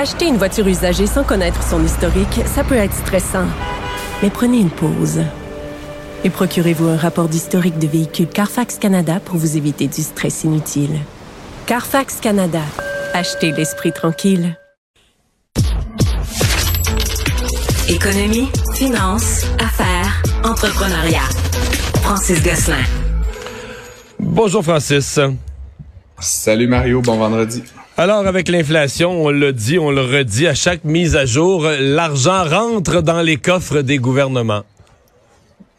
Acheter une voiture usagée sans connaître son historique, ça peut être stressant. Mais prenez une pause. Et procurez-vous un rapport d'historique de véhicule Carfax Canada pour vous éviter du stress inutile. Carfax Canada. Achetez l'esprit tranquille. Économie, finance, affaires, entrepreneuriat. Francis Gosselin. Bonjour Francis. Salut Mario, bon vendredi. Alors avec l'inflation, on le dit, on le redit, à chaque mise à jour, l'argent rentre dans les coffres des gouvernements.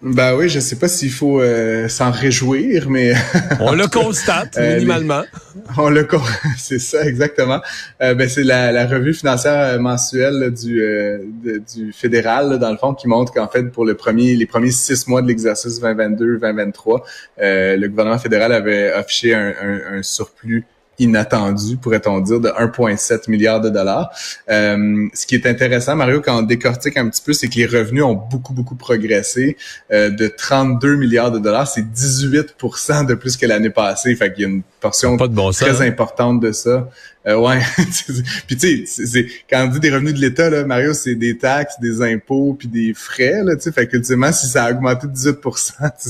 Ben oui, je sais pas s'il faut euh, s'en réjouir, mais on le constate Euh, minimalement. les- on le c'est ça exactement. Euh, ben c'est la, la revue financière mensuelle là, du de- du fédéral là, dans le fond qui montre qu'en fait pour le premier les premiers six mois de l'exercice 2022-2023, euh, le gouvernement fédéral avait affiché un, un- un surplus inattendu, pourrait-on dire, de 1,7 milliard de dollars. Euh, ce qui est intéressant, Mario, quand on décortique un petit peu, c'est que les revenus ont beaucoup, beaucoup progressé. Euh, de 32 milliards de dollars, c'est 18% de plus que l'année passée. Fait qu'il y a une portion Pas sens. très hein? importante de ça. Euh, ouais. puis tu sais, c'est- c'est- quand on dit des revenus de l'État, là, Mario, c'est des taxes, des impôts, puis des frais. Là, tu sais, fait que ultimement, si ça a augmenté de 18 tu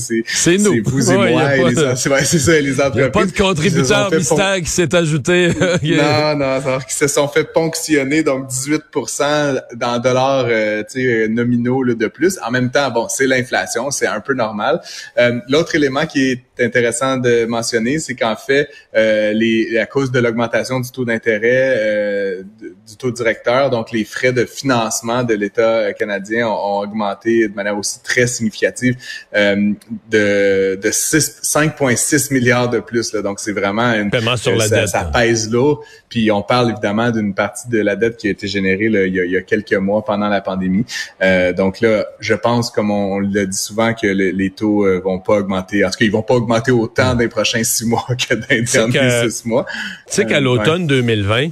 sais, c'est C'est nous. C'est vous et Ouais, moi. et les, de- c'est ouais, c'est ça, les Il n'y entreprises. a pas de contributeur fait pon- mystère qui s'est ajouté. non, non, non, qui se sont fait ponctionner, donc 18% dans dollars euh, tu sais, euh, nominaux là, de plus. En même temps, bon, c'est l'inflation, c'est un peu normal. Euh, L'autre élément qui est intéressant de mentionner, c'est qu'en fait, euh, les, à cause de l'augmentation du taux d'intérêt, euh, du taux directeur, donc les frais de financement de l'État euh, canadien ont, ont augmenté de manière aussi très significative euh, de, de 6 5,6 milliards de plus. Là. Donc, c'est vraiment une, Paiement sur euh, la ça, dette. ça pèse lourd. Puis on parle évidemment d'une partie de la dette qui a été générée là, il, y a, il y a quelques mois pendant la pandémie. Euh, donc là, je pense, comme on, le dit souvent, que le- les taux euh, vont pas augmenter. En tout cas, ils vont pas augmenter autant dans les prochains six mois que dans les derniers six mois. Tu sais qu'à l'automne 2020,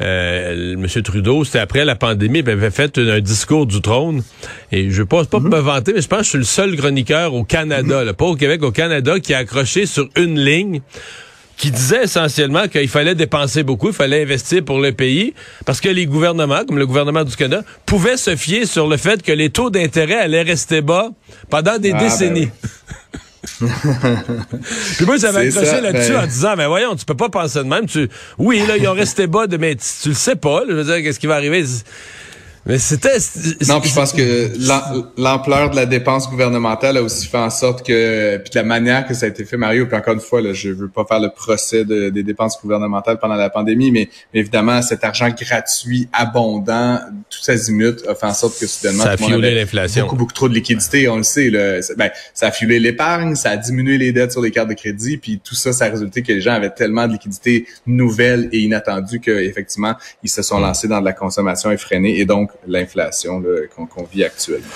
euh, M. Trudeau, c'était après la pandémie, il avait fait un, un discours du trône. Et je ne pense pas Mhm. me vanter, mais je pense que je suis le seul chroniqueur au Canada, là, pas au Québec, au Canada, qui a accroché sur une ligne qui disait essentiellement qu'il fallait dépenser beaucoup, il fallait investir pour le pays, parce que les gouvernements, comme le gouvernement du Canada, pouvaient se fier sur le fait que les taux d'intérêt allaient rester bas pendant des Ah, ben décennies. Puis moi, j'avais accroché là-dessus ben- en disant, mais voyons, tu peux pas penser de même. Tu... Oui, là, ils ont resté bas, de... mais tu, tu le sais pas. là. je veux dire, qu'est-ce qui va arriver? Mais c'était... Non, puis je pense que l'am- l'ampleur de la dépense gouvernementale a aussi fait en sorte que, puis de la manière que ça a été fait, Mario, puis encore une fois, là, je veux pas faire le procès de- des dépenses gouvernementales pendant la pandémie, mais, mais évidemment, cet argent gratuit, abondant, tout azimut, a fait en sorte que soudainement, Ça a tout le monde fuelé avait l'inflation. Beaucoup, beaucoup trop de liquidités, on le sait. Là. Ça- Ben, ça a fuelé l'épargne, ça a diminué les dettes sur les cartes de crédit, puis tout ça, ça a résulté que les gens avaient tellement de liquidités nouvelles et inattendues qu'effectivement, ils se sont lancés dans de la consommation effrénée et donc l'inflation qu'on qu'on vit actuellement.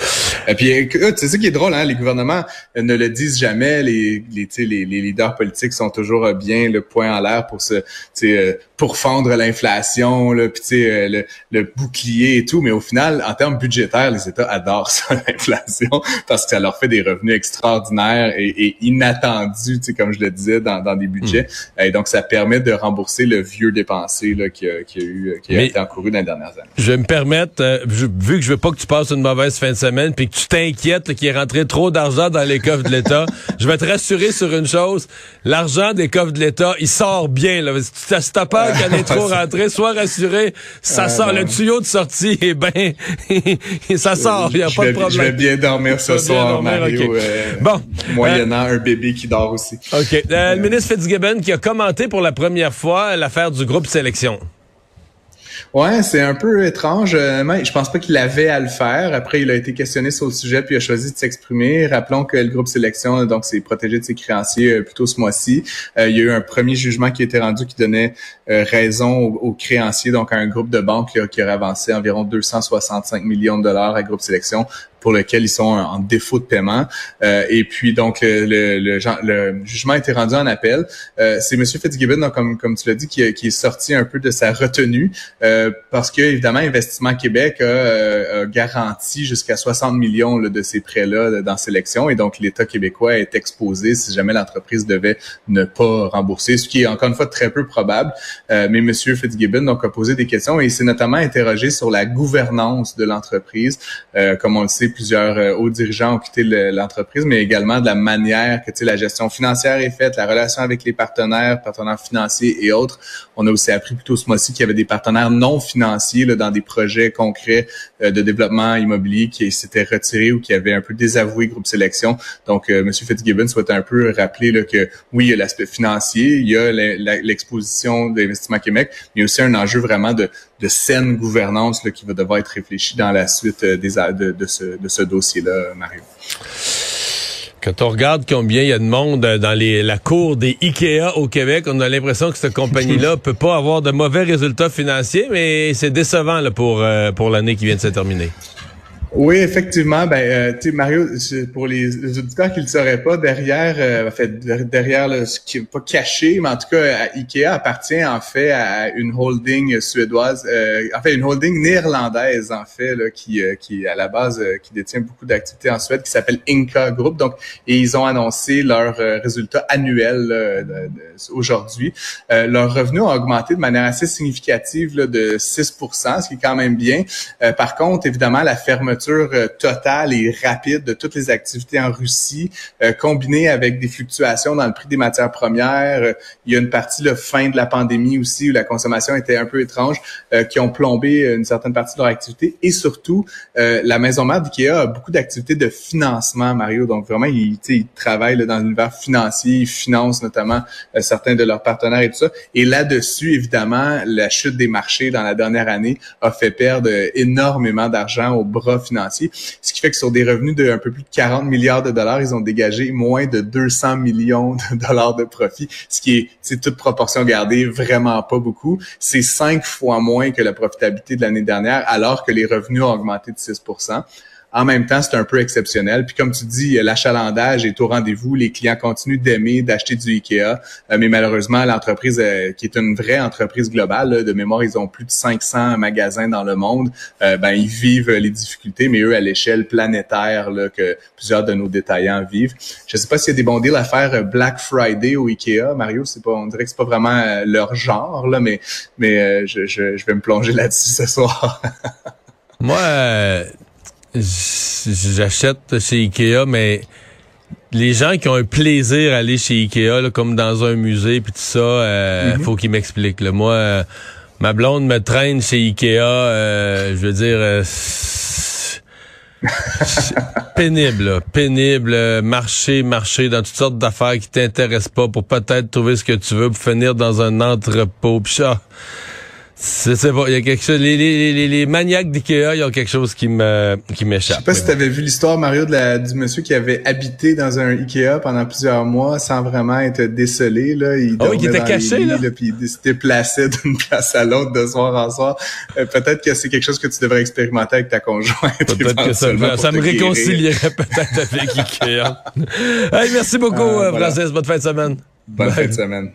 Et puis, écoute, c'est ça qui est drôle, hein? les gouvernements euh, ne le disent jamais, les, les, les, les leaders politiques sont toujours euh, bien le point en l'air pour se, euh, pourfendre l'inflation, là, puis euh, le, le bouclier et tout, mais au final, en termes budgétaires, les États adorent ça, l'inflation, parce que ça leur fait des revenus extraordinaires et, et inattendus, tu sais, comme je le disais, dans, dans des budgets. Et donc, ça permet de rembourser le vieux dépensé là, qui, a, qui a eu, qui a Mais- été encouru dans les dernières années. Je vais me permettre, euh, je- vu que je veux pas que tu passes une mauvaise fin de semaine, puis que tu t'inquiètes qu'il est rentré trop d'argent dans les coffres de l'État, je vais te rassurer sur une chose, l'argent des coffres de l'État, il sort bien. Là. Si t'as si peur qu'il y en ait trop rentré, sois rassuré, ça Ah, sort. non. Le tuyau de sortie est bien, ça sort, il n'y a pas de Je vais problème. bien dormir ce Tu soir, dormir, Mario. euh, Bon. Moyennant un bébé qui dort aussi. OK. Euh, le ministre Fitzgibbon qui a commenté pour la première fois l'affaire du groupe sélection. Ouais, c'est un peu étrange. Euh, je pense pas qu'il avait à le faire. Après, il a été questionné sur le sujet puis a choisi de s'exprimer. Rappelons que le groupe Sélection, donc, s'est protégé de ses créanciers euh, plutôt ce mois-ci. Euh, il y a eu un premier jugement qui a été rendu qui donnait raison aux, créanciers, donc à un groupe de banques qui aurait avancé environ 265 millions de dollars à Groupe Sélection pour lequel ils sont en défaut de paiement. Euh, et puis donc le, le, le, jugement a été rendu en appel. Euh, c'est M. Fitzgibbon, donc, comme, comme tu l'as dit, qui, qui, est sorti un peu de sa retenue euh, parce que évidemment Investissement Québec a, garanti jusqu'à 60 millions de ces prêts-là dans sélection et donc l'État québécois est exposé si jamais l'entreprise devait ne pas rembourser, ce qui est encore une fois très peu probable. mais M. Fitzgibbon donc a posé des questions et il s'est notamment interrogé sur la gouvernance de l'entreprise, comme on le sait plusieurs euh, hauts dirigeants ont quitté l'entreprise, mais également de la manière que la gestion financière est faite, la relation avec les partenaires, partenaires financiers et autres. On a aussi appris plutôt ce mois-ci qu'il y avait des partenaires non financiers là, dans des projets concrets euh, de développement immobilier qui s'étaient retirés ou qui avaient un peu désavoué Groupe Sélection. Donc, euh, M. Fitzgibbon souhaite un peu rappeler là, que oui, il y a l'aspect financier, il y a l'exposition d'Investissement Québec, mais aussi un enjeu vraiment de, de saine gouvernance là, qui va devoir être réfléchi dans la suite des, de, de ce, de ce dossier-là, Mario. Quand on regarde combien il y a de monde dans les, la cour des IKEA au Québec, on a l'impression que cette compagnie-là peut pas avoir de mauvais résultats financiers, mais c'est décevant là, pour, euh, pour l'année qui vient de se terminer. Oui, effectivement. Ben, euh, tu Mario, pour les, auditeurs qui ne le sauraient pas, derrière, euh, en fait, derrière ce qui n'est pas caché, mais en tout cas, Ikea appartient en fait à une holding suédoise, euh, en fait, une holding néerlandaise en fait, là, qui, euh, qui à la base, qui détient beaucoup d'activités en Suède, qui s'appelle Inca Group. Donc, et ils ont annoncé leurs résultats annuels aujourd'hui. leurs revenus ont augmenté de manière assez significative de 6 ce qui est quand même bien. par contre, évidemment, la fermeture euh, totale et rapide de toutes les activités en Russie, euh, combinée avec des fluctuations dans le prix des matières premières. Euh, il y a une partie, le fin de la pandémie aussi, où la consommation était un peu étrange, qui ont plombé une certaine partie de leur activité. Et surtout, la maison mère d'IKEA a beaucoup d'activités de financement, Mario. Donc vraiment, ils, travaillent dans l'univers financier, ils financent notamment certains de leurs partenaires et tout ça. Et là-dessus, évidemment, la chute des marchés dans la dernière année a fait perdre énormément d'argent aux bras ce qui fait que sur des revenus de un peu plus de 40 milliards de dollars, ils ont dégagé moins de 200 millions de dollars de profit, ce qui est, c'est toute proportion gardée, vraiment pas beaucoup. C'est cinq fois moins que la profitabilité de l'année dernière, alors que les revenus ont augmenté de 6 en même temps, c'est un peu exceptionnel. Puis comme tu dis, l'achalandage est au rendez-vous. Les clients continuent d'aimer, d'acheter du Ikea. Euh, mais malheureusement, l'entreprise, euh, qui est une vraie entreprise globale, de mémoire, ils ont plus de 500 magasins dans le monde. Euh, ben, ils vivent les difficultés, mais eux, à l'échelle planétaire, là, que plusieurs de nos détaillants vivent. Je sais pas s'il y a des bons deals à faire Black Friday au Ikea. Mario, c'est pas, on dirait que c'est pas vraiment leur genre, là, mais, mais je, je, je vais me plonger là-dessus ce soir. Moi, j'achète chez Ikea, mais les gens qui ont un plaisir à aller chez Ikea, comme dans un musée, puis tout ça, euh, mhm. faut qu'ils m'expliquent. Moi, euh, ma blonde me traîne chez Ikea, euh, je veux dire, pénible, pénible, marcher, marcher dans toutes sortes d'affaires qui t'intéressent pas pour peut-être trouver ce que tu veux pour finir dans un entrepôt. Pis ça, c'est bon, il y a quelque chose. Les, les, les, maniaques d'IKEA, ils ont quelque chose qui me qui m'échappe. Je sais pas si tu avais vu l'histoire, Mario, de la, du monsieur qui avait habité dans un IKEA pendant plusieurs mois sans vraiment être décelé. Là. Il oh, il était caché, là. puis il se déplaçait d'une place à l'autre de soir en soir. Euh, peut-être que c'est quelque chose que tu devrais expérimenter avec ta conjointe. Peut-être que ça, ça me réconcilierait peut-être avec IKEA. hey, merci beaucoup, euh, Francis. Bonne fin de semaine. Bonne fin de semaine.